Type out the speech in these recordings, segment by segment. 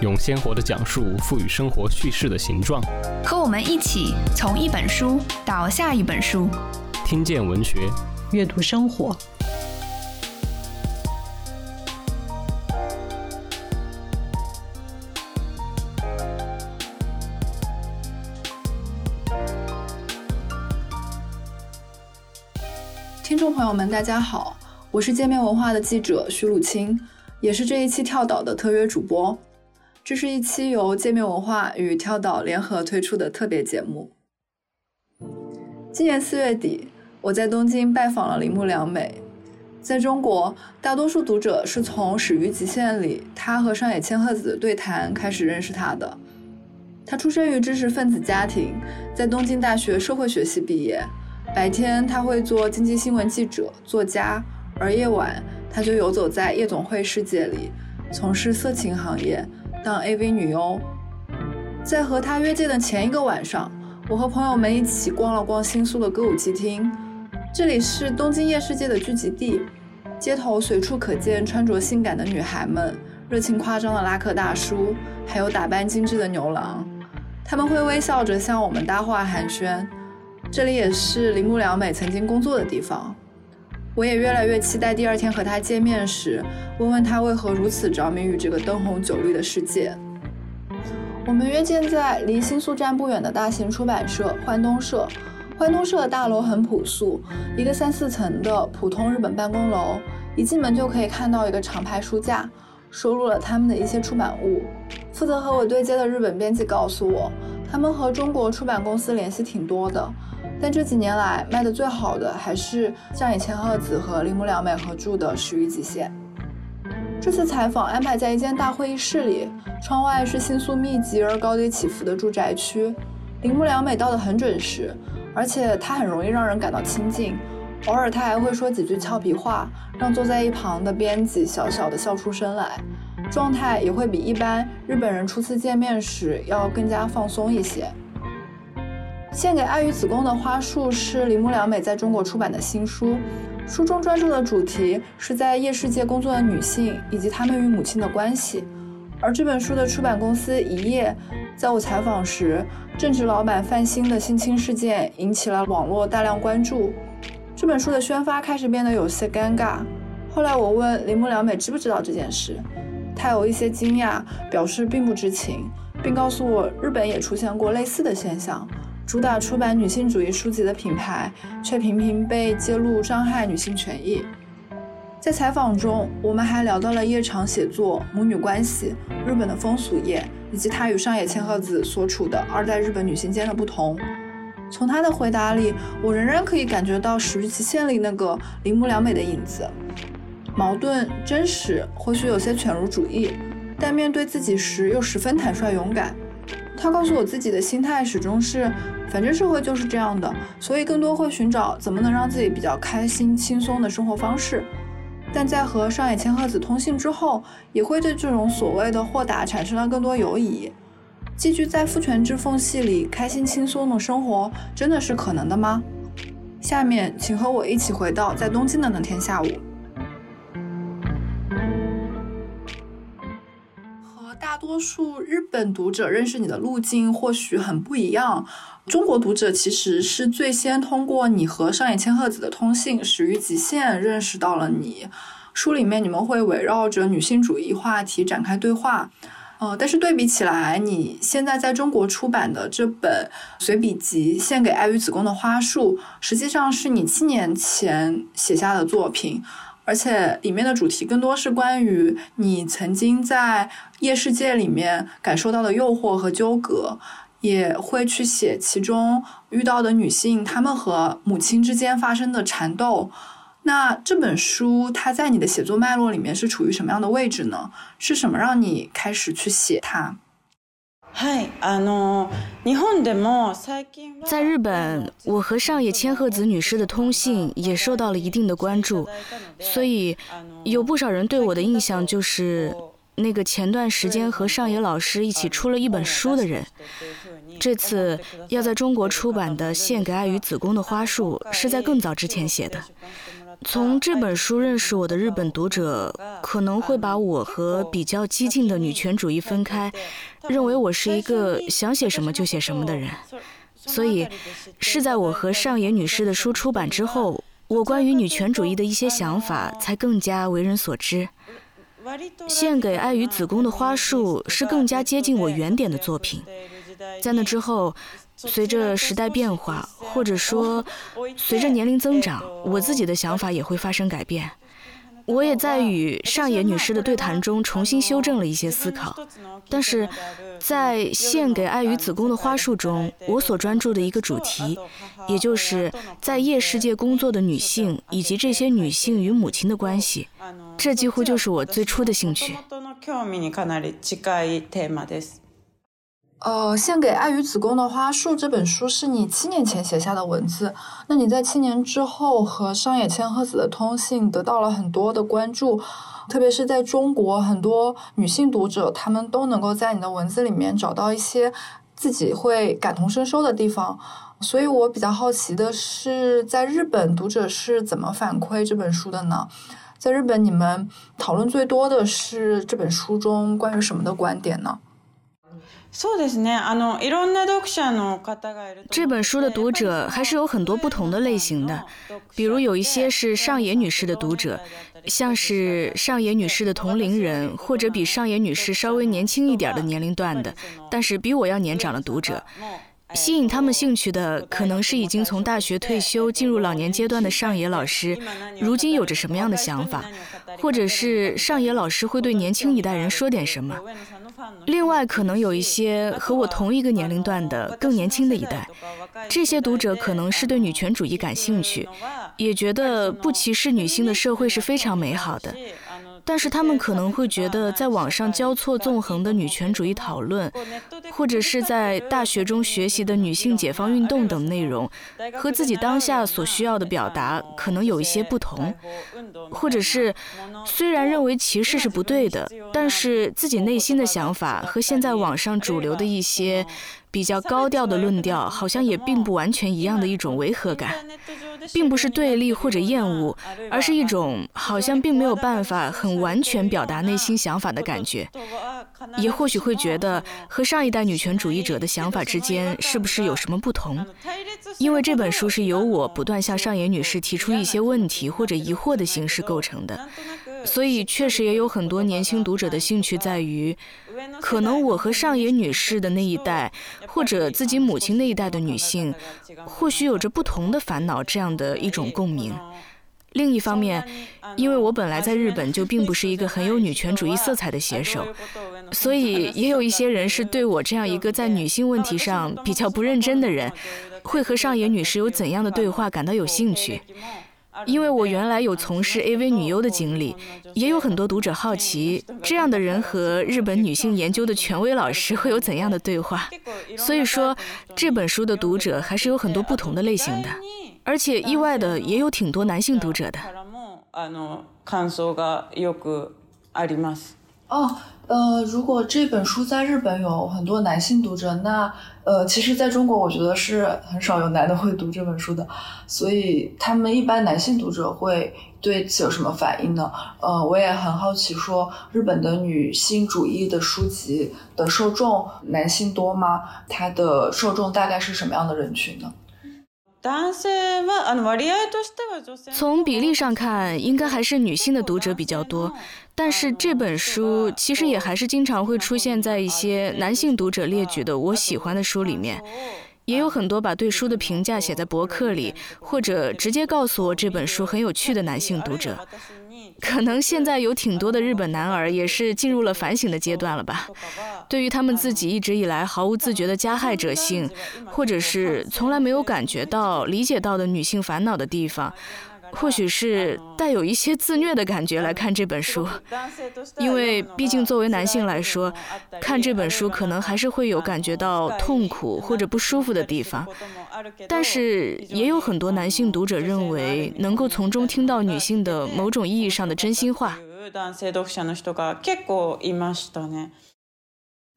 用鲜活的讲述赋予生活叙事的形状。和我们一起从一本书到下一本书，听见文学，阅读生活。听众朋友们，大家好，我是界面文化的记者徐鲁清，也是这一期跳岛的特约主播。这是一期由界面文化与跳岛联合推出的特别节目。今年四月底，我在东京拜访了铃木良美。在中国，大多数读者是从《始于极限》里他和上野千鹤子的对谈开始认识他的。他出生于知识分子家庭，在东京大学社会学系毕业。白天他会做经济新闻记者、作家，而夜晚他就游走在夜总会世界里，从事色情行业，当 AV 女优。在和他约见的前一个晚上，我和朋友们一起逛了逛新宿的歌舞伎町，这里是东京夜世界的聚集地，街头随处可见穿着性感的女孩们、热情夸张的拉客大叔，还有打扮精致的牛郎，他们会微笑着向我们搭话寒暄。这里也是铃木良美曾经工作的地方，我也越来越期待第二天和他见面时，问问他为何如此着迷于这个灯红酒绿的世界。我们约见在离新宿站不远的大型出版社幻东社。幻东社的大楼很朴素，一个三四层的普通日本办公楼，一进门就可以看到一个长排书架，收录了他们的一些出版物。负责和我对接的日本编辑告诉我，他们和中国出版公司联系挺多的。但这几年来卖的最好的还是上野千鹤子和铃木良美合著的《始于极限》。这次采访安排在一间大会议室里，窗外是新宿密集而高低起伏的住宅区。铃木良美到的很准时，而且她很容易让人感到亲近。偶尔她还会说几句俏皮话，让坐在一旁的编辑小小的笑出声来，状态也会比一般日本人初次见面时要更加放松一些。献给爱与子宫的花束是铃木良美在中国出版的新书，书中专注的主题是在夜世界工作的女性以及她们与母亲的关系。而这本书的出版公司一页，在我采访时，正值老板范鑫的性侵事件引起了网络大量关注，这本书的宣发开始变得有些尴尬。后来我问铃木良美知不知道这件事，她有一些惊讶，表示并不知情，并告诉我日本也出现过类似的现象。主打出版女性主义书籍的品牌，却频频被揭露伤害女性权益。在采访中，我们还聊到了夜场写作、母女关系、日本的风俗业，以及她与上野千鹤子所处的二代日本女性间的不同。从她的回答里，我仍然可以感觉到《始于极限》里那个铃木良美的影子，矛盾、真实，或许有些犬儒主义，但面对自己时又十分坦率勇敢。他告诉我，自己的心态始终是。反正社会就是这样的，所以更多会寻找怎么能让自己比较开心、轻松的生活方式。但在和上野千鹤子通信之后，也会对这种所谓的豁达产生了更多犹疑。寄居在父权制缝隙里，开心轻松的生活真的是可能的吗？下面，请和我一起回到在东京的那天下午。大多数日本读者认识你的路径或许很不一样。中国读者其实是最先通过你和上野千鹤子的通信《始于极限》认识到了你。书里面你们会围绕着女性主义话题展开对话，呃，但是对比起来，你现在在中国出版的这本随笔集《献给爱与子宫的花束》，实际上是你七年前写下的作品，而且里面的主题更多是关于你曾经在夜世界里面感受到的诱惑和纠葛。也会去写其中遇到的女性，她们和母亲之间发生的缠斗。那这本书它在你的写作脉络里面是处于什么样的位置呢？是什么让你开始去写它？在日本，我和上野千鹤子女士的通信也受到了一定的关注，所以有不少人对我的印象就是那个前段时间和上野老师一起出了一本书的人。这次要在中国出版的《献给爱与子宫的花束》是在更早之前写的。从这本书认识我的日本读者可能会把我和比较激进的女权主义分开，认为我是一个想写什么就写什么的人。所以是在我和上野女士的书出版之后，我关于女权主义的一些想法才更加为人所知。献给爱与子宫的花束是更加接近我原点的作品。在那之后，随着时代变化，或者说随着年龄增长，我自己的想法也会发生改变。我也在与上野女士的对谈中重新修正了一些思考。但是在献给爱与子宫的花束中，我所专注的一个主题，也就是在夜世界工作的女性以及这些女性与母亲的关系，这几乎就是我最初的兴趣。呃，献给爱与子宫的花束这本书是你七年前写下的文字。那你在七年之后和上野千鹤子的通信得到了很多的关注，特别是在中国，很多女性读者她们都能够在你的文字里面找到一些自己会感同身受的地方。所以我比较好奇的是，在日本读者是怎么反馈这本书的呢？在日本，你们讨论最多的是这本书中关于什么的观点呢？这本书的读者还是有很多不同的类型的，比如有一些是上野女士的读者，像是上野女士的同龄人，或者比上野女士稍微年轻一点的年龄段的，但是比我要年长的读者。吸引他们兴趣的，可能是已经从大学退休进入老年阶段的上野老师，如今有着什么样的想法，或者是上野老师会对年轻一代人说点什么。另外，可能有一些和我同一个年龄段的更年轻的一代，这些读者可能是对女权主义感兴趣，也觉得不歧视女性的社会是非常美好的。但是他们可能会觉得，在网上交错纵横的女权主义讨论，或者是在大学中学习的女性解放运动等内容，和自己当下所需要的表达可能有一些不同，或者是虽然认为歧视是不对的，但是自己内心的想法和现在网上主流的一些。比较高调的论调，好像也并不完全一样的一种违和感，并不是对立或者厌恶，而是一种好像并没有办法很完全表达内心想法的感觉。也或许会觉得和上一代女权主义者的想法之间是不是有什么不同？因为这本书是由我不断向上野女士提出一些问题或者疑惑的形式构成的，所以确实也有很多年轻读者的兴趣在于。可能我和上野女士的那一代，或者自己母亲那一代的女性，或许有着不同的烦恼，这样的一种共鸣。另一方面，因为我本来在日本就并不是一个很有女权主义色彩的写手，所以也有一些人是对我这样一个在女性问题上比较不认真的人，会和上野女士有怎样的对话感到有兴趣。因为我原来有从事 AV 女优的经历，也有很多读者好奇，这样的人和日本女性研究的权威老师会有怎样的对话。所以说，这本书的读者还是有很多不同的类型的，而且意外的也有挺多男性读者的。哦。呃，如果这本书在日本有很多男性读者，那呃，其实在中国我觉得是很少有男的会读这本书的，所以他们一般男性读者会对此有什么反应呢？呃，我也很好奇，说日本的女性主义的书籍的受众男性多吗？它的受众大概是什么样的人群呢？从比例上看，应该还是女性的读者比较多。但是这本书其实也还是经常会出现在一些男性读者列举的我喜欢的书里面，也有很多把对书的评价写在博客里，或者直接告诉我这本书很有趣的男性读者。可能现在有挺多的日本男儿也是进入了反省的阶段了吧？对于他们自己一直以来毫无自觉的加害者性，或者是从来没有感觉到、理解到的女性烦恼的地方。或许是带有一些自虐的感觉来看这本书，因为毕竟作为男性来说，看这本书可能还是会有感觉到痛苦或者不舒服的地方。但是也有很多男性读者认为，能够从中听到女性的某种意义上的真心话。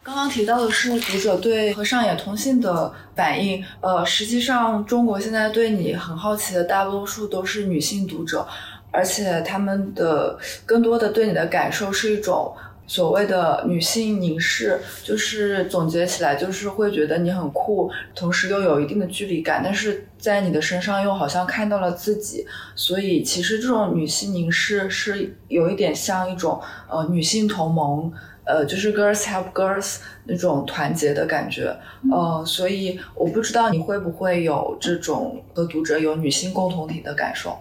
刚刚提到的是读者对和上野通信的反应，呃，实际上中国现在对你很好奇的大多数都是女性读者，而且他们的更多的对你的感受是一种所谓的女性凝视，就是总结起来就是会觉得你很酷，同时又有一定的距离感，但是在你的身上又好像看到了自己，所以其实这种女性凝视是有一点像一种呃女性同盟。呃，就是 girls help girls 那种团结的感觉，呃，所以我不知道你会不会有这种和读者有女性共同体的感受。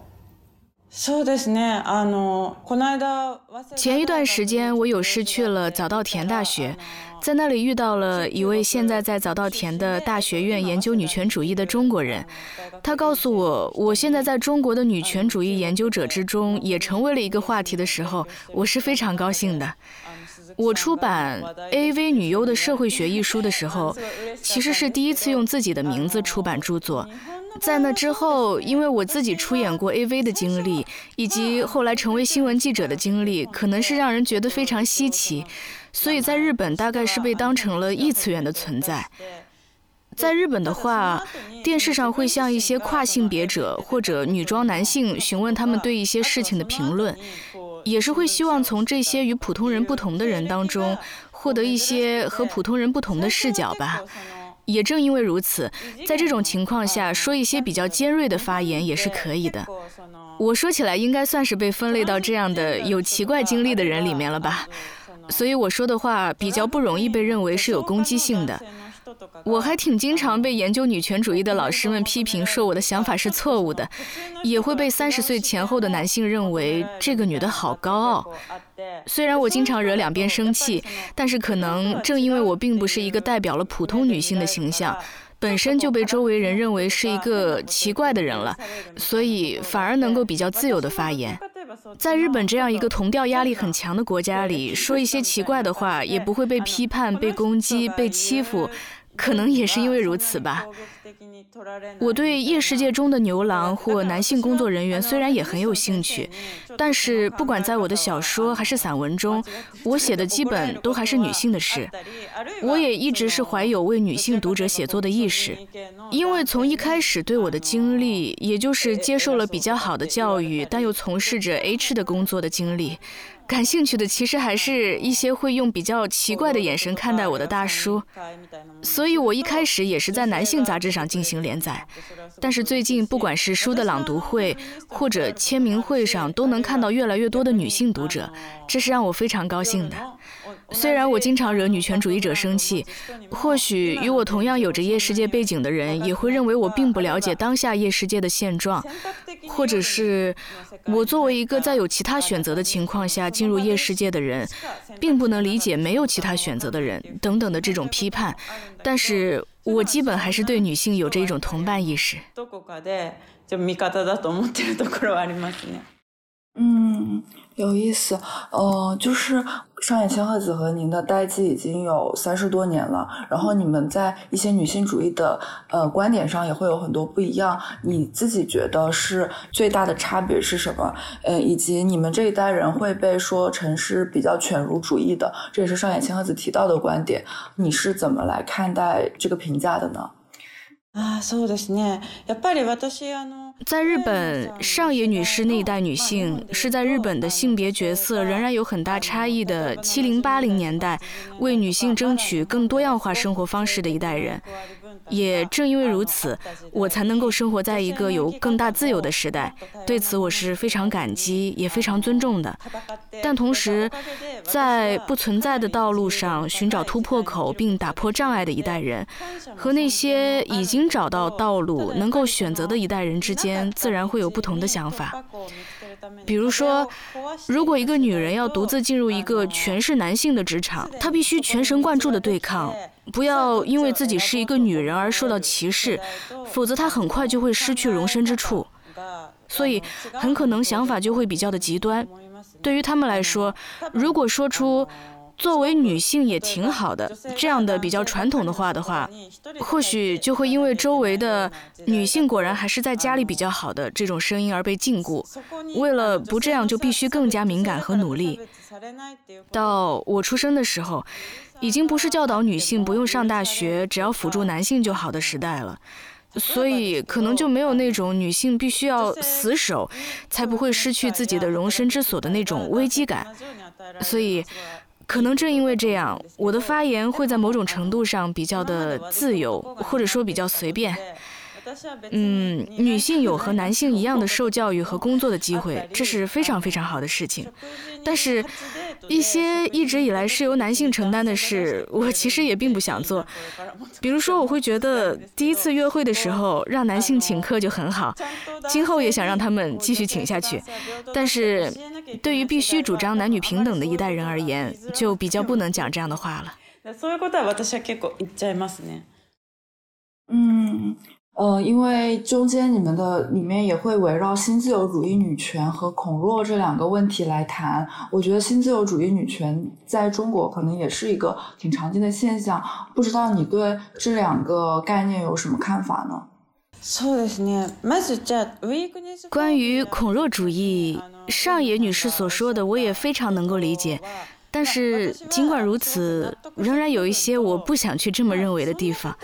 前一段时间，我有事去了早稻田大学，在那里遇到了一位现在在早稻田的大学院研究女权主义的中国人。他告诉我，我现在在中国的女权主义研究者之中也成为了一个话题的时候，我是非常高兴的。我出版《AV 女优的社会学》一书的时候，其实是第一次用自己的名字出版著作。在那之后，因为我自己出演过 AV 的经历，以及后来成为新闻记者的经历，可能是让人觉得非常稀奇，所以在日本大概是被当成了异次元的存在。在日本的话，电视上会向一些跨性别者或者女装男性询问他们对一些事情的评论。也是会希望从这些与普通人不同的人当中获得一些和普通人不同的视角吧。也正因为如此，在这种情况下说一些比较尖锐的发言也是可以的。我说起来应该算是被分类到这样的有奇怪经历的人里面了吧，所以我说的话比较不容易被认为是有攻击性的。我还挺经常被研究女权主义的老师们批评，说我的想法是错误的，也会被三十岁前后的男性认为这个女的好高傲。虽然我经常惹两边生气，但是可能正因为我并不是一个代表了普通女性的形象，本身就被周围人认为是一个奇怪的人了，所以反而能够比较自由的发言。在日本这样一个同调压力很强的国家里，说一些奇怪的话也不会被批判、被攻击、被欺负。可能也是因为如此吧。我对夜世界中的牛郎或男性工作人员虽然也很有兴趣，但是不管在我的小说还是散文中，我写的基本都还是女性的事。我也一直是怀有为女性读者写作的意识，因为从一开始对我的经历，也就是接受了比较好的教育，但又从事着 H 的工作的经历。感兴趣的其实还是一些会用比较奇怪的眼神看待我的大叔，所以我一开始也是在男性杂志上进行连载。但是最近，不管是书的朗读会或者签名会上，都能看到越来越多的女性读者，这是让我非常高兴的。虽然我经常惹女权主义者生气，或许与我同样有着夜世界背景的人也会认为我并不了解当下夜世界的现状，或者是我作为一个在有其他选择的情况下进入夜世界的人，并不能理解没有其他选择的人等等的这种批判。但是我基本还是对女性有着一种同伴意识。嗯，有意思。呃，就是上野千鹤子和您的代际已经有三十多年了，然后你们在一些女性主义的呃观点上也会有很多不一样。你自己觉得是最大的差别是什么？呃，以及你们这一代人会被说成是比较犬儒主义的，这也是上野千鹤子提到的观点。你是怎么来看待这个评价的呢？啊，そうですね。やっぱり私あの。 在日本，上野女士那一代女性是在日本的性别角色仍然有很大差异的七零八零年代，为女性争取更多样化生活方式的一代人。也正因为如此，我才能够生活在一个有更大自由的时代。对此，我是非常感激，也非常尊重的。但同时，在不存在的道路上寻找突破口并打破障碍的一代人，和那些已经找到道路、能够选择的一代人之间，自然会有不同的想法。比如说，如果一个女人要独自进入一个全是男性的职场，她必须全神贯注的对抗。不要因为自己是一个女人而受到歧视，否则她很快就会失去容身之处。所以很可能想法就会比较的极端。对于他们来说，如果说出作为女性也挺好的这样的比较传统的话的话，或许就会因为周围的女性果然还是在家里比较好的这种声音而被禁锢。为了不这样，就必须更加敏感和努力。到我出生的时候，已经不是教导女性不用上大学，只要辅助男性就好的时代了。所以可能就没有那种女性必须要死守，才不会失去自己的容身之所的那种危机感。所以，可能正因为这样，我的发言会在某种程度上比较的自由，或者说比较随便。嗯，女性有和男性一样的受教育和工作的机会，这是非常非常好的事情。但是，一些一直以来是由男性承担的事，我其实也并不想做。比如说，我会觉得第一次约会的时候让男性请客就很好，今后也想让他们继续请下去。但是，对于必须主张男女平等的一代人而言，就比较不能讲这样的话了。嗯。呃，因为中间你们的里面也会围绕新自由主义女权和孔若这两个问题来谈。我觉得新自由主义女权在中国可能也是一个挺常见的现象。不知道你对这两个概念有什么看法呢？关于孔若主义，上野女士所说的，我也非常能够理解。但是尽管如此，仍然有一些我不想去这么认为的地方。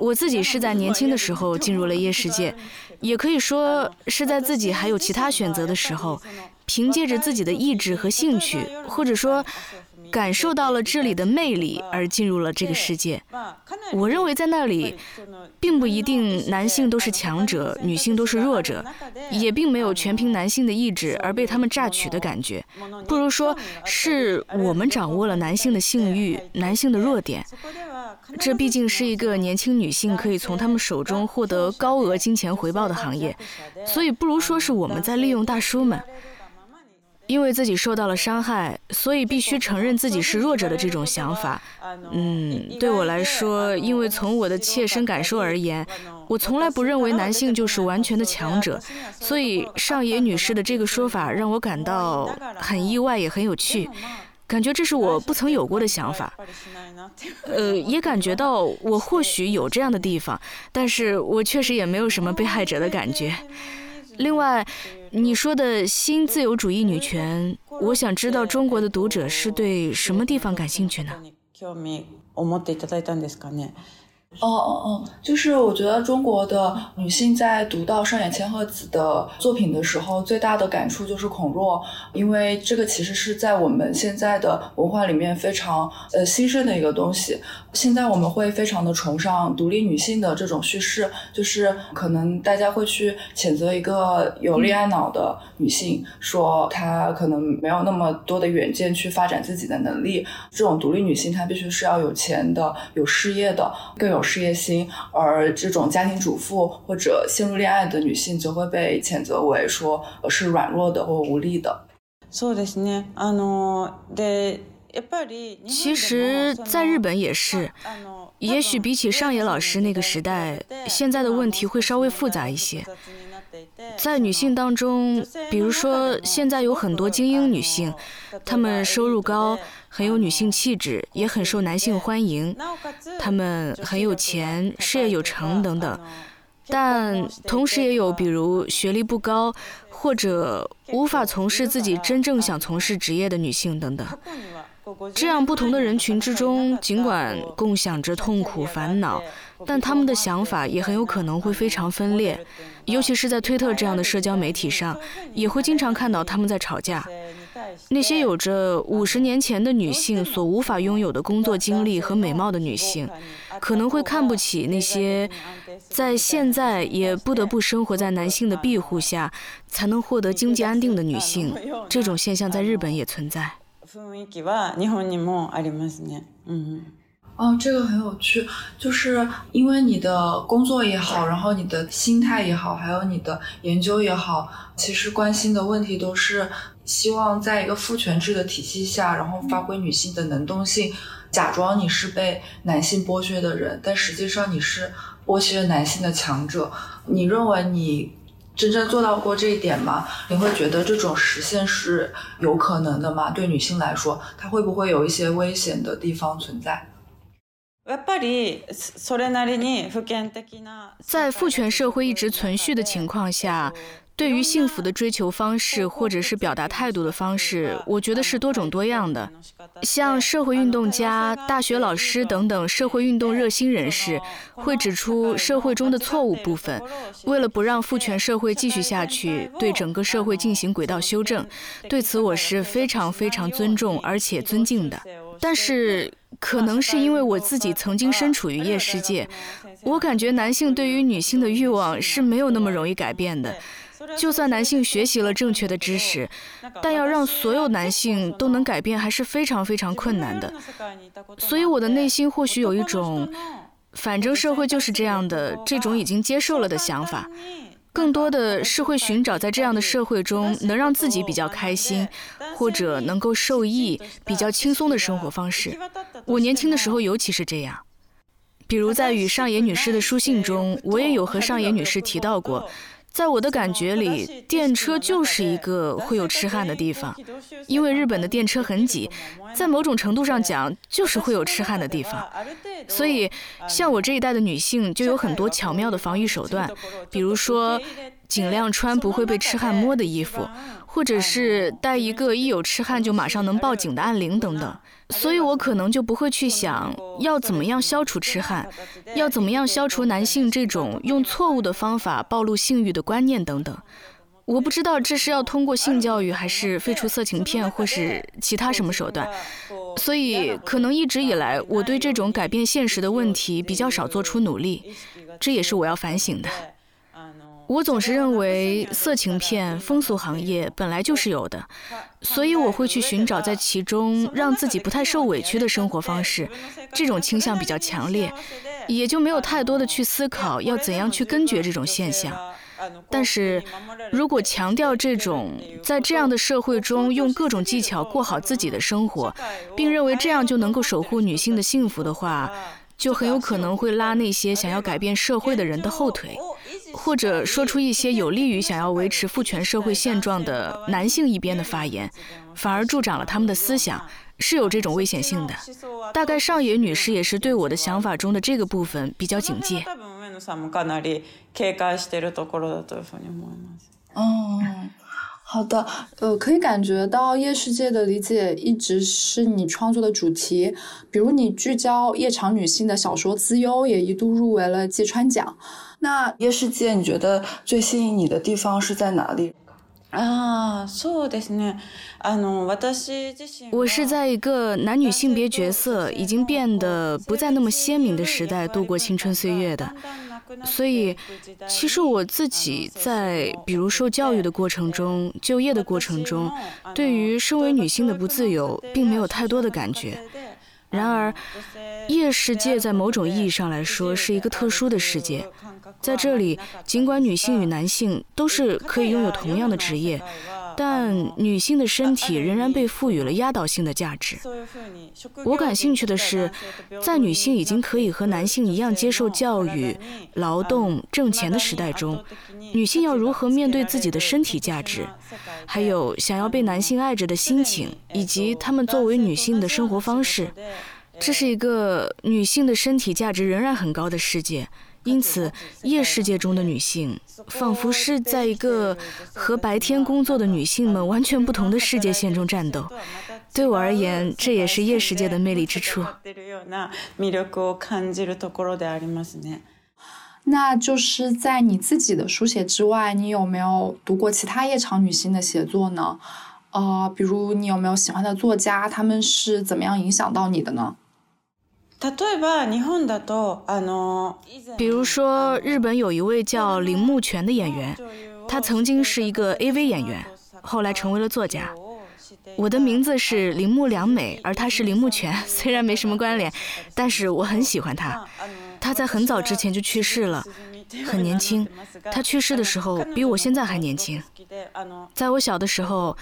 我自己是在年轻的时候进入了夜世界，也可以说是在自己还有其他选择的时候，凭借着自己的意志和兴趣，或者说。感受到了这里的魅力而进入了这个世界。我认为在那里，并不一定男性都是强者，女性都是弱者，也并没有全凭男性的意志而被他们榨取的感觉。不如说是我们掌握了男性的性欲、男性的弱点。这毕竟是一个年轻女性可以从他们手中获得高额金钱回报的行业，所以不如说是我们在利用大叔们。因为自己受到了伤害，所以必须承认自己是弱者的这种想法，嗯，对我来说，因为从我的切身感受而言，我从来不认为男性就是完全的强者，所以上野女士的这个说法让我感到很意外，也很有趣，感觉这是我不曾有过的想法，呃，也感觉到我或许有这样的地方，但是我确实也没有什么被害者的感觉。另外，你说的新自由主义女权，我想知道中国的读者是对什么地方感兴趣呢？哦哦哦，就是我觉得中国的女性在读到上野千鹤子的作品的时候，最大的感触就是孔若，因为这个其实是在我们现在的文化里面非常呃兴盛的一个东西。现在我们会非常的崇尚独立女性的这种叙事，就是可能大家会去谴责一个有恋爱脑的女性，说她可能没有那么多的远见去发展自己的能力。这种独立女性她必须是要有钱的、有事业的、更有。事业心，而这种家庭主妇或者陷入恋爱的女性，则会被谴责为说是软弱的或无力的。其实，在日本也是。也许比起上野老师那个时代，现在的问题会稍微复杂一些。在女性当中，比如说现在有很多精英女性，她们收入高，很有女性气质，也很受男性欢迎，她们很有钱，事业有成等等。但同时也有比如学历不高，或者无法从事自己真正想从事职业的女性等等。这样不同的人群之中，尽管共享着痛苦烦恼，但他们的想法也很有可能会非常分裂。尤其是在推特这样的社交媒体上，也会经常看到他们在吵架。那些有着五十年前的女性所无法拥有的工作经历和美貌的女性，可能会看不起那些在现在也不得不生活在男性的庇护下才能获得经济安定的女性。这种现象在日本也存在。雰囲気は日本にもありますね。嗯。哦，这个很有趣，就是因为你的工作也好，然后你的心态也好，还有你的研究也好，其实关心的问题都是希望在一个父权制的体系下，然后发挥女性的能动性，假装你是被男性剥削的人，但实际上你是剥削男性的强者。你认为你 真正做到过这一点吗？你会觉得这种实现是有可能的吗？对女性来说，它会不会有一些危险的地方存在？在父权社会一直存续的情况下。对于幸福的追求方式，或者是表达态度的方式，我觉得是多种多样的。像社会运动家、大学老师等等社会运动热心人士，会指出社会中的错误部分，为了不让父权社会继续下去，对整个社会进行轨道修正。对此，我是非常非常尊重而且尊敬的。但是，可能是因为我自己曾经身处于夜世界，我感觉男性对于女性的欲望是没有那么容易改变的。就算男性学习了正确的知识，但要让所有男性都能改变，还是非常非常困难的。所以我的内心或许有一种，反正社会就是这样的这种已经接受了的想法，更多的是会寻找在这样的社会中能让自己比较开心，或者能够受益、比较轻松的生活方式。我年轻的时候尤其是这样，比如在与上野女士的书信中，我也有和上野女士提到过。在我的感觉里，电车就是一个会有痴汉的地方，因为日本的电车很挤，在某种程度上讲，就是会有痴汉的地方。所以，像我这一代的女性就有很多巧妙的防御手段，比如说，尽量穿不会被痴汉摸的衣服。或者是带一个一有痴汉就马上能报警的按铃等等，所以我可能就不会去想要怎么样消除痴汉，要怎么样消除男性这种用错误的方法暴露性欲的观念等等。我不知道这是要通过性教育，还是废除色情片，或是其他什么手段。所以可能一直以来我对这种改变现实的问题比较少做出努力，这也是我要反省的。我总是认为色情片风俗行业本来就是有的，所以我会去寻找在其中让自己不太受委屈的生活方式。这种倾向比较强烈，也就没有太多的去思考要怎样去根绝这种现象。但是，如果强调这种在这样的社会中用各种技巧过好自己的生活，并认为这样就能够守护女性的幸福的话，就很有可能会拉那些想要改变社会的人的后腿。或者说出一些有利于想要维持父权社会现状的男性一边的发言，反而助长了他们的思想，是有这种危险性的。大概上野女士也是对我的想法中的这个部分比较警戒。嗯，好的，呃，可以感觉到夜世界的理解一直是你创作的主题，比如你聚焦夜场女性的小说《资优》也一度入围了芥川奖。那夜世界，你觉得最吸引你的地方是在哪里？啊我是在一个男女性别角色已经变得不再那么鲜明的时代度过青春岁月的，所以，其实我自己在比如受教育的过程中、就业的过程中，对于身为女性的不自由，并没有太多的感觉。然而，夜世界在某种意义上来说是一个特殊的世界。在这里，尽管女性与男性都是可以拥有同样的职业，但女性的身体仍然被赋予了压倒性的价值。我感兴趣的是，在女性已经可以和男性一样接受教育、劳动、挣钱的时代中，女性要如何面对自己的身体价值，还有想要被男性爱着的心情，以及她们作为女性的生活方式。这是一个女性的身体价值仍然很高的世界。因此，夜世界中的女性仿佛是在一个和白天工作的女性们完全不同的世界线中战斗。对我而言，这也是夜世界的魅力之处。那就是在你自己的书写之外，你有没有读过其他夜场女性的写作呢？呃，比如你有没有喜欢的作家，他们是怎么样影响到你的呢？比如说，日本有一位叫铃木泉的演员，他曾经是一个 AV 演员，后来成为了作家。我的名字是铃木良美，而他是铃木泉，虽然没什么关联，但是我很喜欢他。他在很早之前就去世了，很年轻。他去世的时候比我现在还年轻。在我小的时候，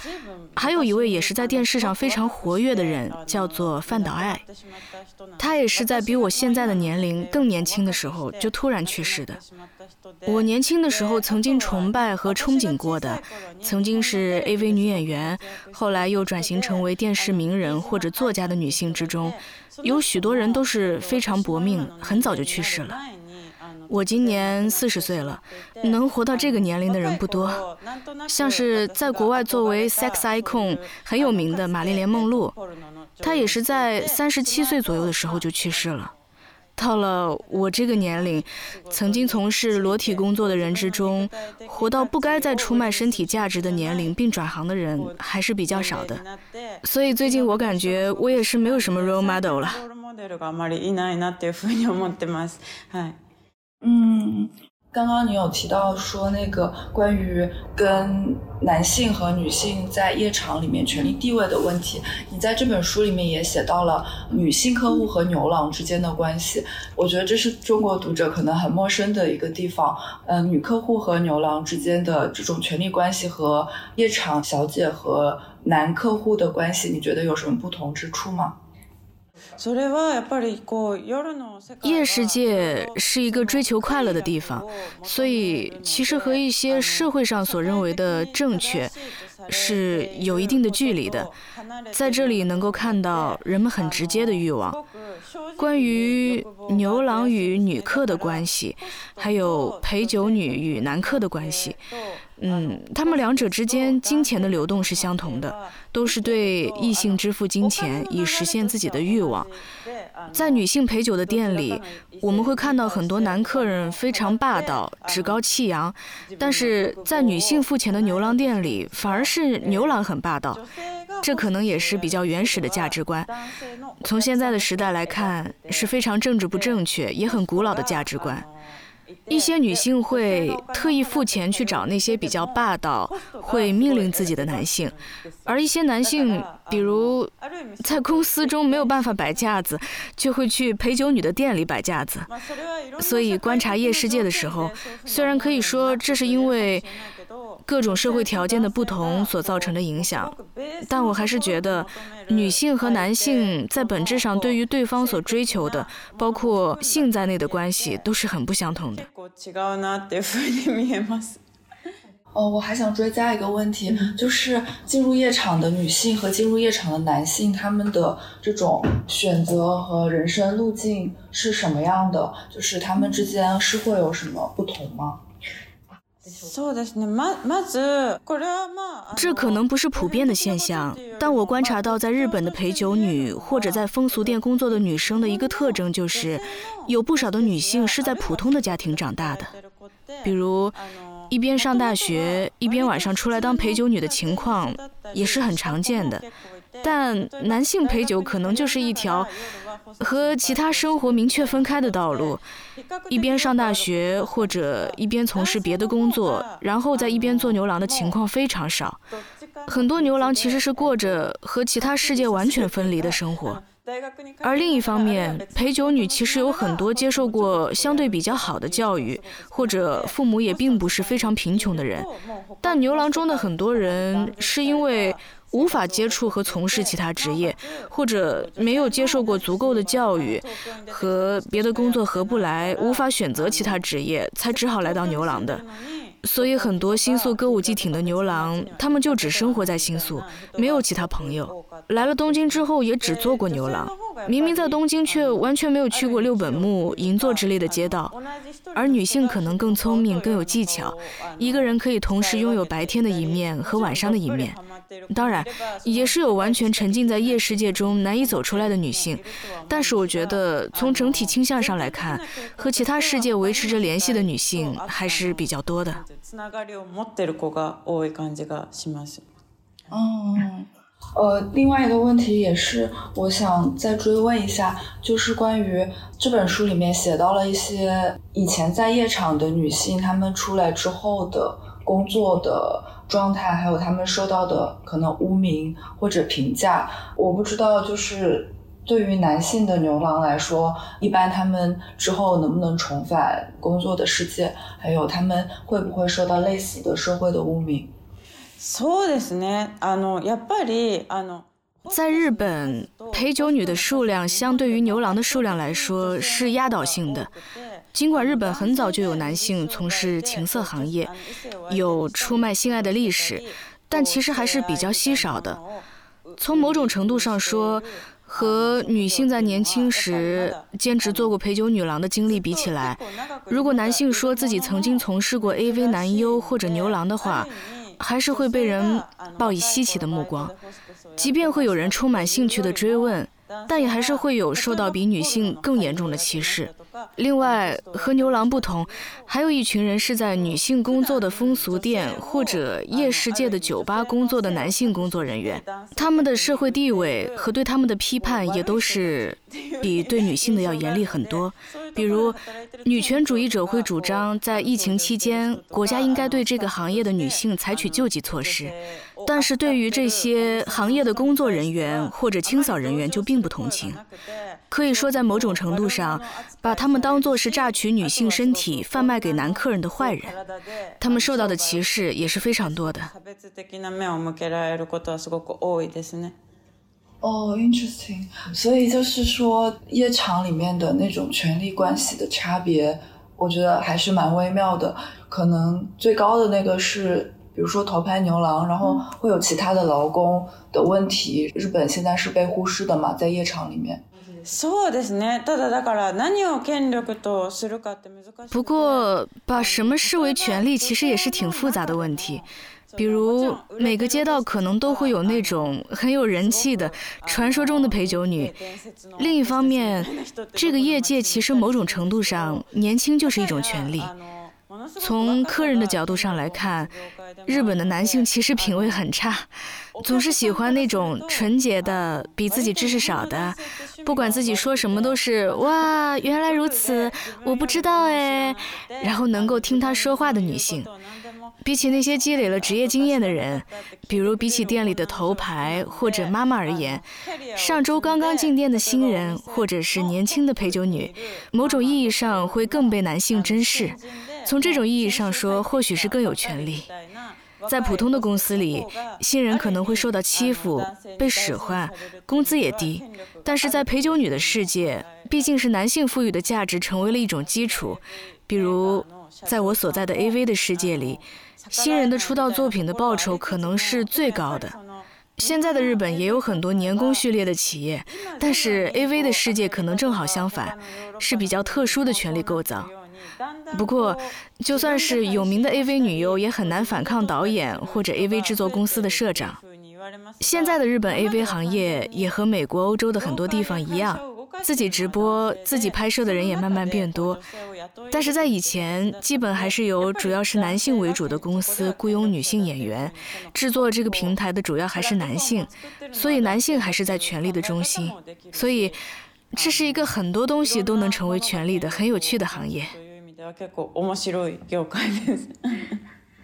还有一位也是在电视上非常活跃的人，叫做范岛爱。他也是在比我现在的年龄更年轻的时候就突然去世的。我年轻的时候曾经崇拜和憧憬过的，曾经是 AV 女演员，后来又转型成为电视名人或者作家的女性之中，有许多人都是非常薄命，很早就去世了。我今年四十岁了，能活到这个年龄的人不多。像是在国外作为 sex icon 很有名的玛丽莲梦露，她也是在三十七岁左右的时候就去世了。到了我这个年龄，曾经从事裸体工作的人之中，活到不该再出卖身体价值的年龄并转行的人还是比较少的。所以最近我感觉我也是没有什么 role model 了。嗯，刚刚你有提到说那个关于跟男性和女性在夜场里面权力地位的问题，你在这本书里面也写到了女性客户和牛郎之间的关系。我觉得这是中国读者可能很陌生的一个地方。嗯，女客户和牛郎之间的这种权力关系和夜场小姐和男客户的关系，你觉得有什么不同之处吗？夜世界是一个追求快乐的地方，所以其实和一些社会上所认为的正确是有一定的距离的。在这里能够看到人们很直接的欲望，关于牛郎与女客的关系，还有陪酒女与男客的关系。嗯，他们两者之间金钱的流动是相同的，都是对异性支付金钱以实现自己的欲望。在女性陪酒的店里，我们会看到很多男客人非常霸道、趾高气扬；但是在女性付钱的牛郎店里，反而是牛郎很霸道。这可能也是比较原始的价值观。从现在的时代来看，是非常政治不正确，也很古老的价值观。一些女性会特意付钱去找那些比较霸道、会命令自己的男性，而一些男性，比如在公司中没有办法摆架子，就会去陪酒女的店里摆架子。所以观察夜世界的时候，虽然可以说这是因为。各种社会条件的不同所造成的影响，但我还是觉得，女性和男性在本质上对于对方所追求的，包括性在内的关系，都是很不相同的。哦，我还想追加一个问题，就是进入夜场的女性和进入夜场的男性，他们的这种选择和人生路径是什么样的？就是他们之间是会有什么不同吗？这可能不是普遍的现象，但我观察到，在日本的陪酒女或者在风俗店工作的女生的一个特征就是，有不少的女性是在普通的家庭长大的，比如一边上大学一边晚上出来当陪酒女的情况也是很常见的。但男性陪酒可能就是一条和其他生活明确分开的道路，一边上大学或者一边从事别的工作，然后在一边做牛郎的情况非常少。很多牛郎其实是过着和其他世界完全分离的生活。而另一方面，陪酒女其实有很多接受过相对比较好的教育，或者父母也并不是非常贫穷的人。但牛郎中的很多人是因为。无法接触和从事其他职业，或者没有接受过足够的教育，和别的工作合不来，无法选择其他职业，才只好来到牛郎的。所以很多新宿歌舞伎町的牛郎，他们就只生活在新宿，没有其他朋友。来了东京之后，也只做过牛郎。明明在东京，却完全没有去过六本木、银座之类的街道。而女性可能更聪明、更有技巧，一个人可以同时拥有白天的一面和晚上的一面。当然，也是有完全沉浸在夜世界中难以走出来的女性。但是，我觉得从整体倾向上来看，和其他世界维持着联系的女性还是比较多的。嗯，呃，另外一个问题也是，我想再追问一下，就是关于这本书里面写到了一些以前在夜场的女性，她们出来之后的工作的状态，还有她们受到的可能污名或者评价。我不知道，就是 对于男性的牛郎来说，一般他们之后能不能重返工作的世界，还有他们会不会受到类似的社会的污名？そうですね。あのやっぱりあの。在日本，陪酒女的数量相对于牛郎的数量来说是压倒性的。 尽管日本很早就有男性从事情色行业，有出卖性爱的历史，但其实还是比较稀少的。从某种程度上说，和女性在年轻时兼职做过陪酒女郎的经历比起来，如果男性说自己曾经从事过 AV 男优或者牛郎的话，还是会被人报以稀奇的目光。即便会有人充满兴趣的追问，但也还是会有受到比女性更严重的歧视。另外，和牛郎不同，还有一群人是在女性工作的风俗店或者夜世界的酒吧工作的男性工作人员，他们的社会地位和对他们的批判也都是比对女性的要严厉很多。比如，女权主义者会主张在疫情期间，国家应该对这个行业的女性采取救济措施。但是对于这些行业的工作人员或者清扫人员就并不同情，可以说在某种程度上，把他们当作是榨取女性身体、贩卖给男客人的坏人，他们受到的歧视也是非常多的。哦，interesting。所以就是说，夜场里面的那种权力关系的差别，我觉得还是蛮微妙的。可能最高的那个是。比如说头牌牛郎，然后会有其他的劳工的问题。日本现在是被忽视的嘛，在夜场里面。不过，把什么视为权利，其实也是挺复杂的问题。比如，每个街道可能都会有那种很有人气的传说中的陪酒女。另一方面，这个业界其实某种程度上，年轻就是一种权利。从客人的角度上来看，日本的男性其实品味很差，总是喜欢那种纯洁的、比自己知识少的，不管自己说什么都是“哇，原来如此，我不知道哎”，然后能够听他说话的女性。比起那些积累了职业经验的人，比如比起店里的头牌或者妈妈而言，上周刚刚进店的新人或者是年轻的陪酒女，某种意义上会更被男性珍视。从这种意义上说，或许是更有权利。在普通的公司里，新人可能会受到欺负、被使唤，工资也低。但是在陪酒女的世界，毕竟是男性赋予的价值成为了一种基础。比如，在我所在的 AV 的世界里，新人的出道作品的报酬可能是最高的。现在的日本也有很多年功序列的企业，但是 AV 的世界可能正好相反，是比较特殊的权利构造。不过，就算是有名的 AV 女优，也很难反抗导演或者 AV 制作公司的社长。现在的日本 AV 行业也和美国、欧洲的很多地方一样，自己直播、自己拍摄的人也慢慢变多。但是在以前，基本还是由主要是男性为主的公司雇佣女性演员，制作这个平台的主要还是男性，所以男性还是在权力的中心。所以，这是一个很多东西都能成为权力的很有趣的行业。では結構面白い業界です。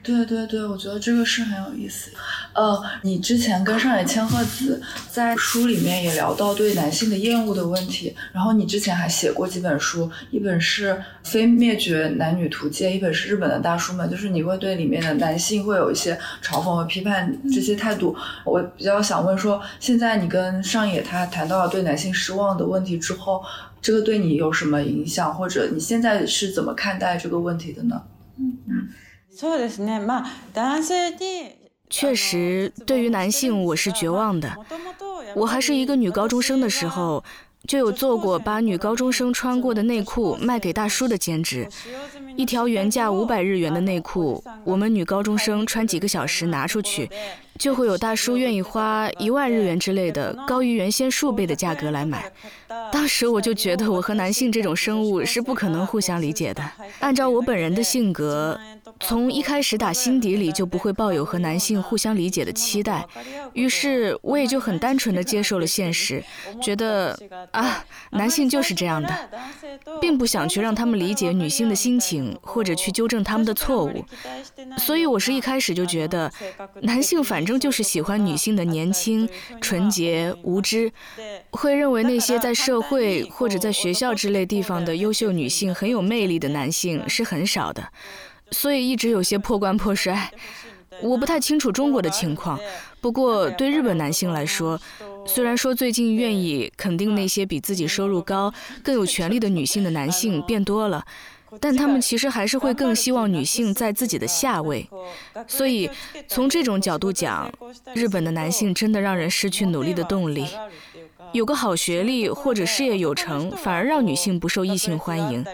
对对对，我觉得这个是很有意思。呃，你之前跟上野千鹤子在书里面也聊到对男性的厌恶的问题，然后你之前还写过几本书，一本是《非灭绝男女图鉴》，一本是《日本的大叔们》，就是你会对里面的男性会有一些嘲讽和批判这些态度。我比较想问说，现在你跟上野他谈到了对男性失望的问题之后，这个对你有什么影响，或者你现在是怎么看待这个问题的呢？嗯嗯。确实，对于男性，我是绝望的。我还是一个女高中生的时候，就有做过把女高中生穿过的内裤卖给大叔的兼职。一条原价五百日元的内裤，我们女高中生穿几个小时拿出去，就会有大叔愿意花一万日元之类的高于原先数倍的价格来买。当时我就觉得，我和男性这种生物是不可能互相理解的。按照我本人的性格，从一开始打心底里就不会抱有和男性互相理解的期待，于是我也就很单纯的接受了现实，觉得啊，男性就是这样的，并不想去让他们理解女性的心情，或者去纠正他们的错误。所以我是一开始就觉得，男性反正就是喜欢女性的年轻、纯洁、无知，会认为那些在社会或者在学校之类地方的优秀女性很有魅力的男性是很少的。所以一直有些破罐破摔。我不太清楚中国的情况，不过对日本男性来说，虽然说最近愿意肯定那些比自己收入高、更有权利的女性的男性变多了，但他们其实还是会更希望女性在自己的下位。所以从这种角度讲，日本的男性真的让人失去努力的动力。有个好学历或者事业有成，反而让女性不受异性欢迎；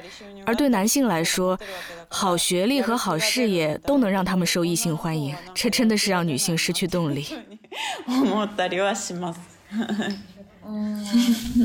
而对男性来说，好学历和好事业都能让他们受异性欢迎，这真的是让女性失去动力。嗯，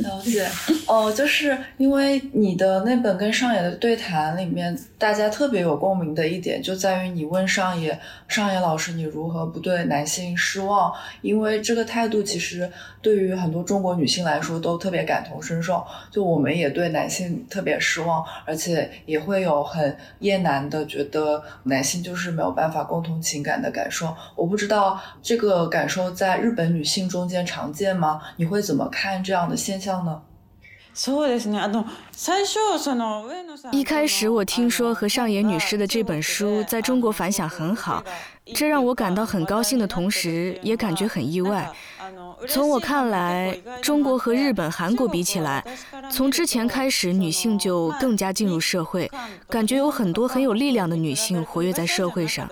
了解。哦，就是因为你的那本跟上野的对谈里面，大家特别有共鸣的一点，就在于你问上野，上野老师，你如何不对男性失望？因为这个态度其实对于很多中国女性来说都特别感同身受。就我们也对男性特别失望，而且也会有很厌男的觉得男性就是没有办法共同情感的感受。我不知道这个感受在日本女性中间常见吗？你会怎么？看这样的现象呢？一开始我听说和上野女士的这本书在中国反响很好，这让我感到很高兴的同时，也感觉很意外。从我看来，中国和日本、韩国比起来，从之前开始，女性就更加进入社会，感觉有很多很有力量的女性活跃在社会上，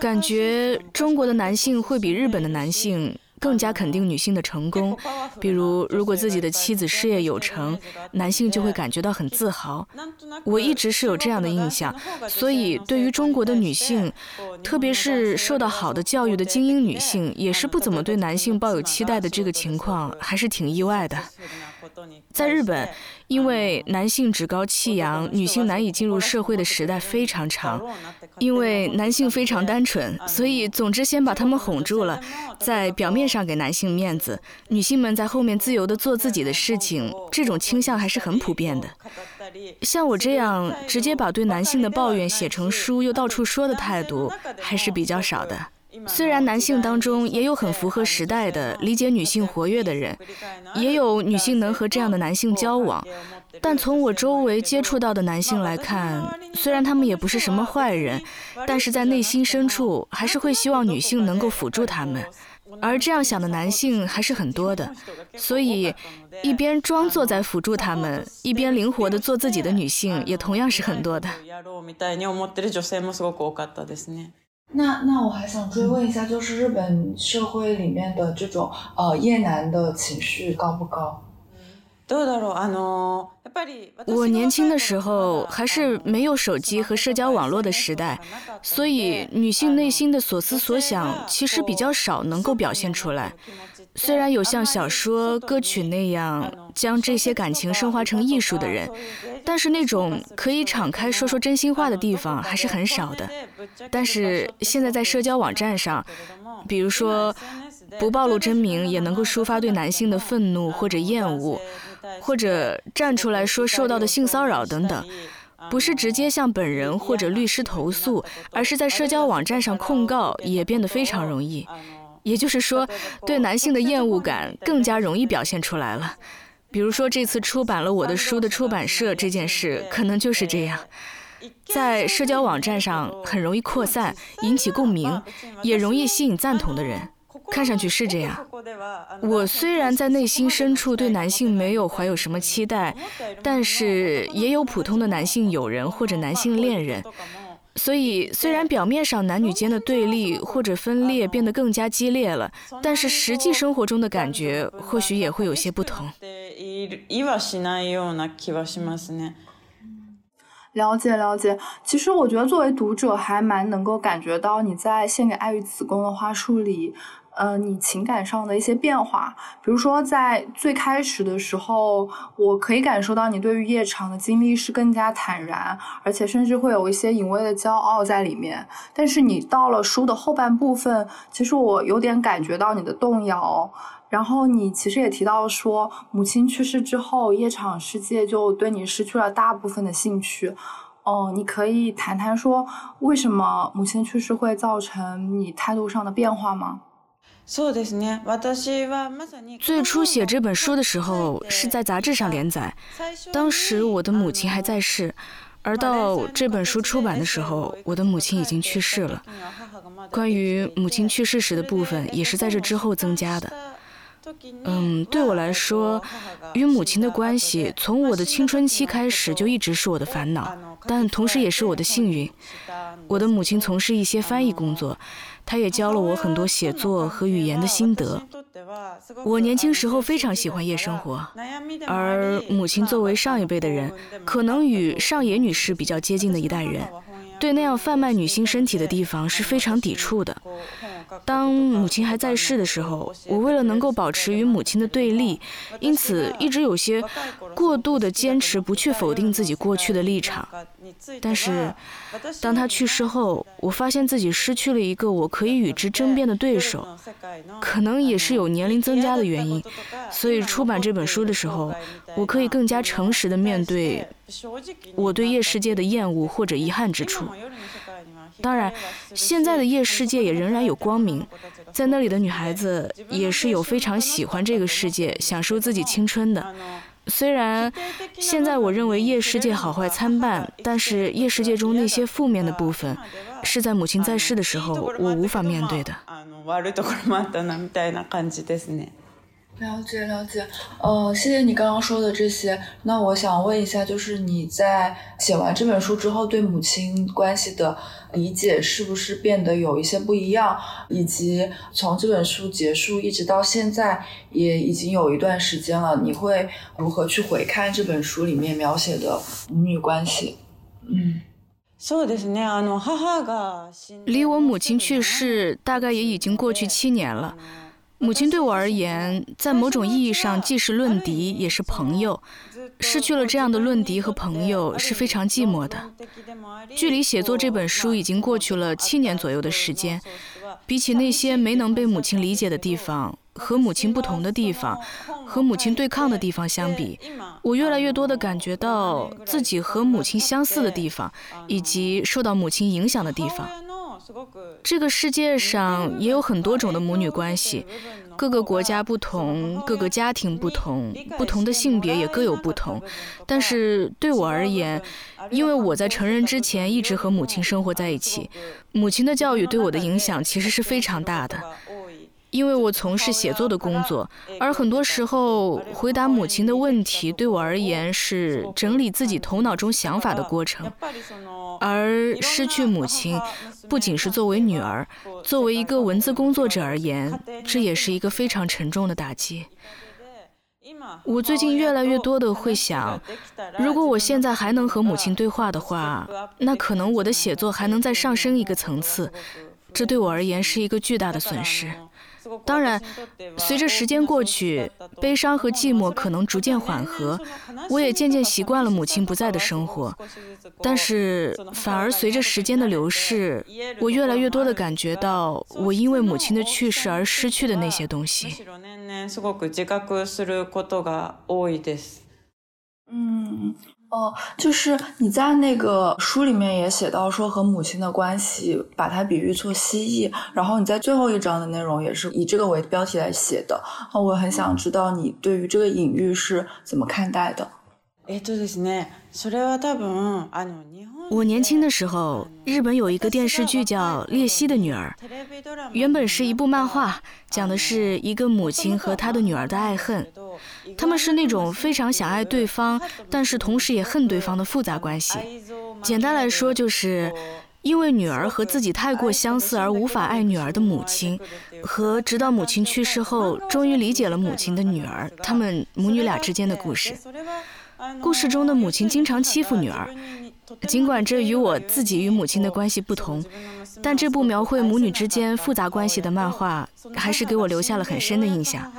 感觉中国的男性会比日本的男性。更加肯定女性的成功，比如如果自己的妻子事业有成，男性就会感觉到很自豪。我一直是有这样的印象，所以对于中国的女性，特别是受到好的教育的精英女性，也是不怎么对男性抱有期待的这个情况，还是挺意外的。在日本，因为男性趾高气扬、女性难以进入社会的时代非常长，因为男性非常单纯，所以总之先把他们哄住了，在表面上给男性面子，女性们在后面自由地做自己的事情，这种倾向还是很普遍的。像我这样直接把对男性的抱怨写成书又到处说的态度，还是比较少的。虽然男性当中也有很符合时代的、理解女性活跃的人，也有女性能和这样的男性交往，但从我周围接触到的男性来看，虽然他们也不是什么坏人，但是在内心深处还是会希望女性能够辅助他们，而这样想的男性还是很多的。所以，一边装作在辅助他们，一边灵活的做自己的女性也同样是很多的。那那我还想追问一下，就是日本社会里面的这种呃厌男的情绪高不高？我年轻的时候还是没有手机和社交网络的时代，所以女性内心的所思所想其实比较少能够表现出来。虽然有像小说、歌曲那样将这些感情升华成艺术的人，但是那种可以敞开说说真心话的地方还是很少的。但是现在在社交网站上，比如说不暴露真名也能够抒发对男性的愤怒或者厌恶，或者站出来说受到的性骚扰等等，不是直接向本人或者律师投诉，而是在社交网站上控告，也变得非常容易。也就是说，对男性的厌恶感更加容易表现出来了。比如说，这次出版了我的书的出版社这件事，可能就是这样，在社交网站上很容易扩散，引起共鸣，也容易吸引赞同的人。看上去是这样。我虽然在内心深处对男性没有怀有什么期待，但是也有普通的男性友人或者男性恋人。所以，虽然表面上男女间的对立或者分裂变得更加激烈了，但是实际生活中的感觉或许也会有些不同。了解了解，其实我觉得作为读者还蛮能够感觉到你在献给爱与子宫的花束里。呃，你情感上的一些变化，比如说在最开始的时候，我可以感受到你对于夜场的经历是更加坦然，而且甚至会有一些隐微的骄傲在里面。但是你到了书的后半部分，其实我有点感觉到你的动摇。然后你其实也提到说，母亲去世之后，夜场世界就对你失去了大部分的兴趣。哦，你可以谈谈说，为什么母亲去世会造成你态度上的变化吗？最初写这本书的时候是在杂志上连载，当时我的母亲还在世，而到这本书出版的时候，我的母亲已经去世了。关于母亲去世时的部分，也是在这之后增加的。嗯，对我来说，与母亲的关系从我的青春期开始就一直是我的烦恼，但同时也是我的幸运。我的母亲从事一些翻译工作。他也教了我很多写作和语言的心得。我年轻时候非常喜欢夜生活，而母亲作为上一辈的人，可能与上野女士比较接近的一代人，对那样贩卖女性身体的地方是非常抵触的。当母亲还在世的时候，我为了能够保持与母亲的对立，因此一直有些过度的坚持，不去否定自己过去的立场。但是，当她去世后，我发现自己失去了一个我可以与之争辩的对手，可能也是有年龄增加的原因。所以出版这本书的时候，我可以更加诚实的面对我对夜世界的厌恶或者遗憾之处。当然，现在的夜世界也仍然有光明，在那里的女孩子也是有非常喜欢这个世界、享受自己青春的。虽然现在我认为夜世界好坏参半，但是夜世界中那些负面的部分，是在母亲在世的时候我无法面对的。了解了解，呃，谢谢你刚刚说的这些。那我想问一下，就是你在写完这本书之后，对母亲关系的理解是不是变得有一些不一样？以及从这本书结束一直到现在，也已经有一段时间了，你会如何去回看这本书里面描写的母女关系？嗯，离我母亲去世大概也已经过去七年了。母亲对我而言，在某种意义上既是论敌，也是朋友。失去了这样的论敌和朋友是非常寂寞的。距离写作这本书已经过去了七年左右的时间，比起那些没能被母亲理解的地方、和母亲不同的地方、和母亲对抗的地方相比，我越来越多地感觉到自己和母亲相似的地方，以及受到母亲影响的地方。这个世界上也有很多种的母女关系，各个国家不同，各个家庭不同，不同的性别也各有不同。但是对我而言，因为我在成人之前一直和母亲生活在一起，母亲的教育对我的影响其实是非常大的。因为我从事写作的工作，而很多时候回答母亲的问题对我而言是整理自己头脑中想法的过程。而失去母亲，不仅是作为女儿，作为一个文字工作者而言，这也是一个非常沉重的打击。我最近越来越多的会想，如果我现在还能和母亲对话的话，那可能我的写作还能再上升一个层次。这对我而言是一个巨大的损失。当然，随着时间过去，悲伤和寂寞可能逐渐缓和，我也渐渐习惯了母亲不在的生活。但是，反而随着时间的流逝，我越来越多的感觉到我因为母亲的去世而失去的那些东西。嗯。哦，就是你在那个书里面也写到说和母亲的关系，把它比喻做蜥蜴，然后你在最后一章的内容也是以这个为标题来写的。啊，我很想知道你对于这个隐喻是怎么看待的。我年轻的时候，日本有一个电视剧叫《列西的女儿》，原本是一部漫画，讲的是一个母亲和她的女儿的爱恨。他们是那种非常想爱对方，但是同时也恨对方的复杂关系。简单来说，就是因为女儿和自己太过相似而无法爱女儿的母亲，和直到母亲去世后终于理解了母亲的女儿，他们母女俩之间的故事。故事中的母亲经常欺负女儿。尽管这与我自己与母亲的关系不同，但这部描绘母女之间复杂关系的漫画，还是给我留下了很深的印象。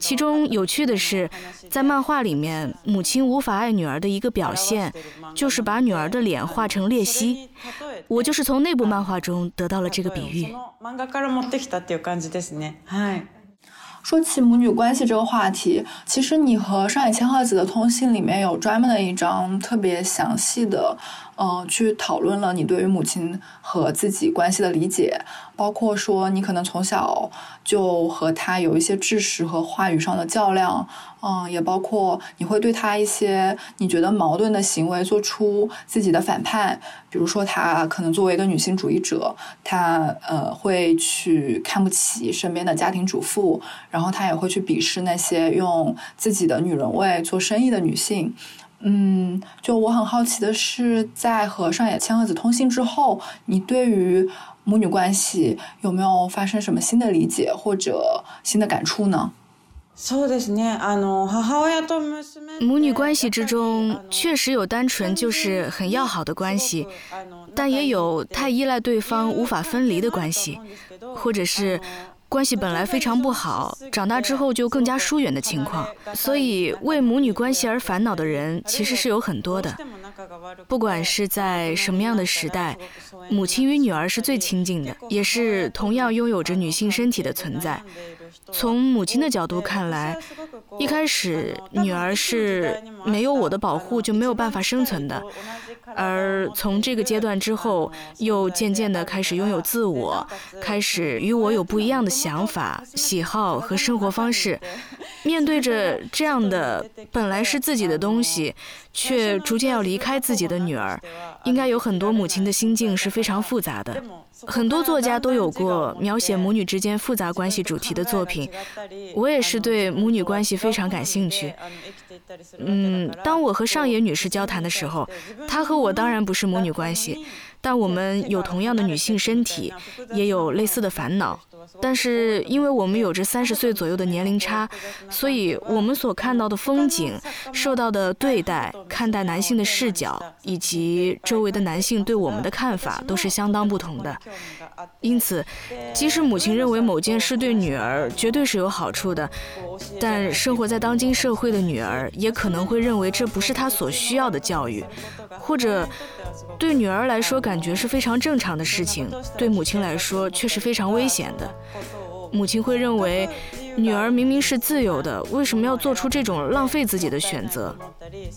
其中有趣的是，在漫画里面，母亲无法爱女儿的一个表现，就是把女儿的脸画成裂隙。我就是从那部漫画中得到了这个比喻。说起母女关系这个话题，其实你和上野千鹤子的通信里面有专门的一章特别详细的。嗯，去讨论了你对于母亲和自己关系的理解，包括说你可能从小就和她有一些知识和话语上的较量，嗯，也包括你会对她一些你觉得矛盾的行为做出自己的反叛，比如说她可能作为一个女性主义者，她呃会去看不起身边的家庭主妇，然后她也会去鄙视那些用自己的女人味做生意的女性。嗯，就我很好奇的是，在和上野千鹤子通信之后，你对于母女关系有没有发生什么新的理解或者新的感触呢？母女关系之中确实有单纯就是很要好的关系，但也有太依赖对方无法分离的关系，或者是。关系本来非常不好，长大之后就更加疏远的情况。所以为母女关系而烦恼的人其实是有很多的。不管是在什么样的时代，母亲与女儿是最亲近的，也是同样拥有着女性身体的存在。从母亲的角度看来，一开始女儿是没有我的保护就没有办法生存的，而从这个阶段之后，又渐渐的开始拥有自我，开始与我有不一样的想法、喜好和生活方式。面对着这样的本来是自己的东西，却逐渐要离开自己的女儿，应该有很多母亲的心境是非常复杂的。很多作家都有过描写母女之间复杂关系主题的作品，我也是对母女关系非常感兴趣。嗯，当我和上野女士交谈的时候，她和我当然不是母女关系，但我们有同样的女性身体，也有类似的烦恼。但是，因为我们有着三十岁左右的年龄差，所以我们所看到的风景、受到的对待、看待男性的视角，以及周围的男性对我们的看法，都是相当不同的。因此，即使母亲认为某件事对女儿绝对是有好处的，但生活在当今社会的女儿也可能会认为这不是她所需要的教育，或者。对女儿来说，感觉是非常正常的事情；对母亲来说，却是非常危险的。母亲会认为，女儿明明是自由的，为什么要做出这种浪费自己的选择？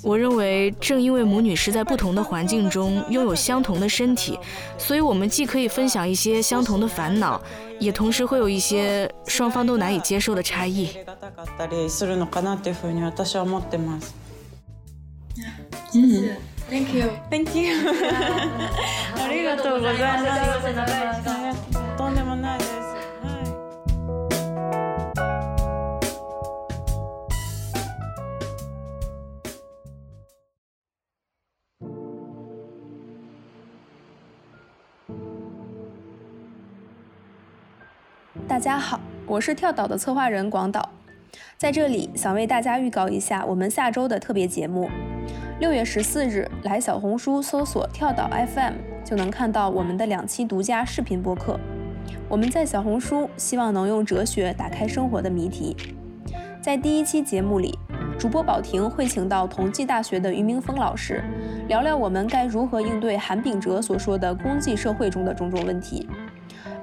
我认为，正因为母女是在不同的环境中拥有相同的身体，所以我们既可以分享一些相同的烦恼，也同时会有一些双方都难以接受的差异。嗯。Thank you. Thank you. ありがとうございます。とんでもないです。大家好，我是跳岛的策划人广岛， 在这里想为大家预告一下我们下周的特别节目。六月十四日，来小红书搜索“跳岛 FM”，就能看到我们的两期独家视频播客。我们在小红书希望能用哲学打开生活的谜题。在第一期节目里，主播宝婷会请到同济大学的俞明峰老师，聊聊我们该如何应对韩炳哲所说的公济社会中的种种问题。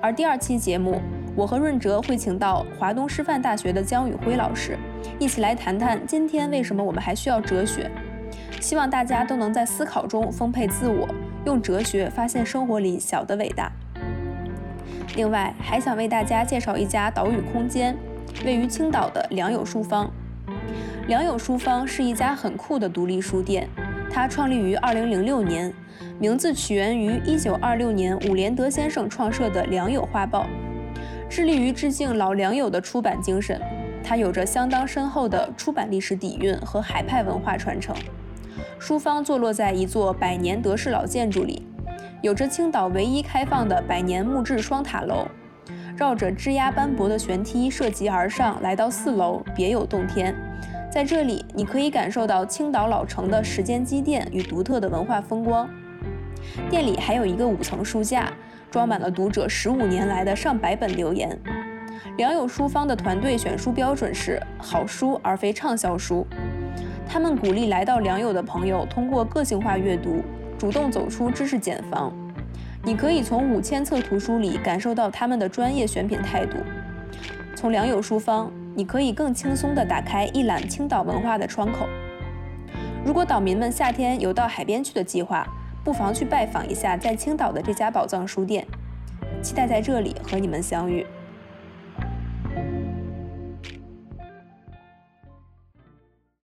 而第二期节目，我和润哲会请到华东师范大学的姜宇辉老师，一起来谈谈今天为什么我们还需要哲学。希望大家都能在思考中丰沛自我，用哲学发现生活里小的伟大。另外，还想为大家介绍一家岛屿空间，位于青岛的良友书坊。良友书坊是一家很酷的独立书店，它创立于2006年，名字起源于1926年伍连德先生创设的《良友画报》，致力于致敬老良友的出版精神。它有着相当深厚的出版历史底蕴和海派文化传承。书坊坐落在一座百年德式老建筑里，有着青岛唯一开放的百年木质双塔楼，绕着枝桠斑驳的悬梯涉级而上，来到四楼，别有洞天。在这里，你可以感受到青岛老城的时间积淀与独特的文化风光。店里还有一个五层书架，装满了读者十五年来的上百本留言。良友书坊的团队选书标准是好书而非畅销书。他们鼓励来到良友的朋友通过个性化阅读，主动走出知识茧房。你可以从五千册图书里感受到他们的专业选品态度。从良友书坊，你可以更轻松地打开一览青岛文化的窗口。如果岛民们夏天有到海边去的计划，不妨去拜访一下在青岛的这家宝藏书店。期待在这里和你们相遇。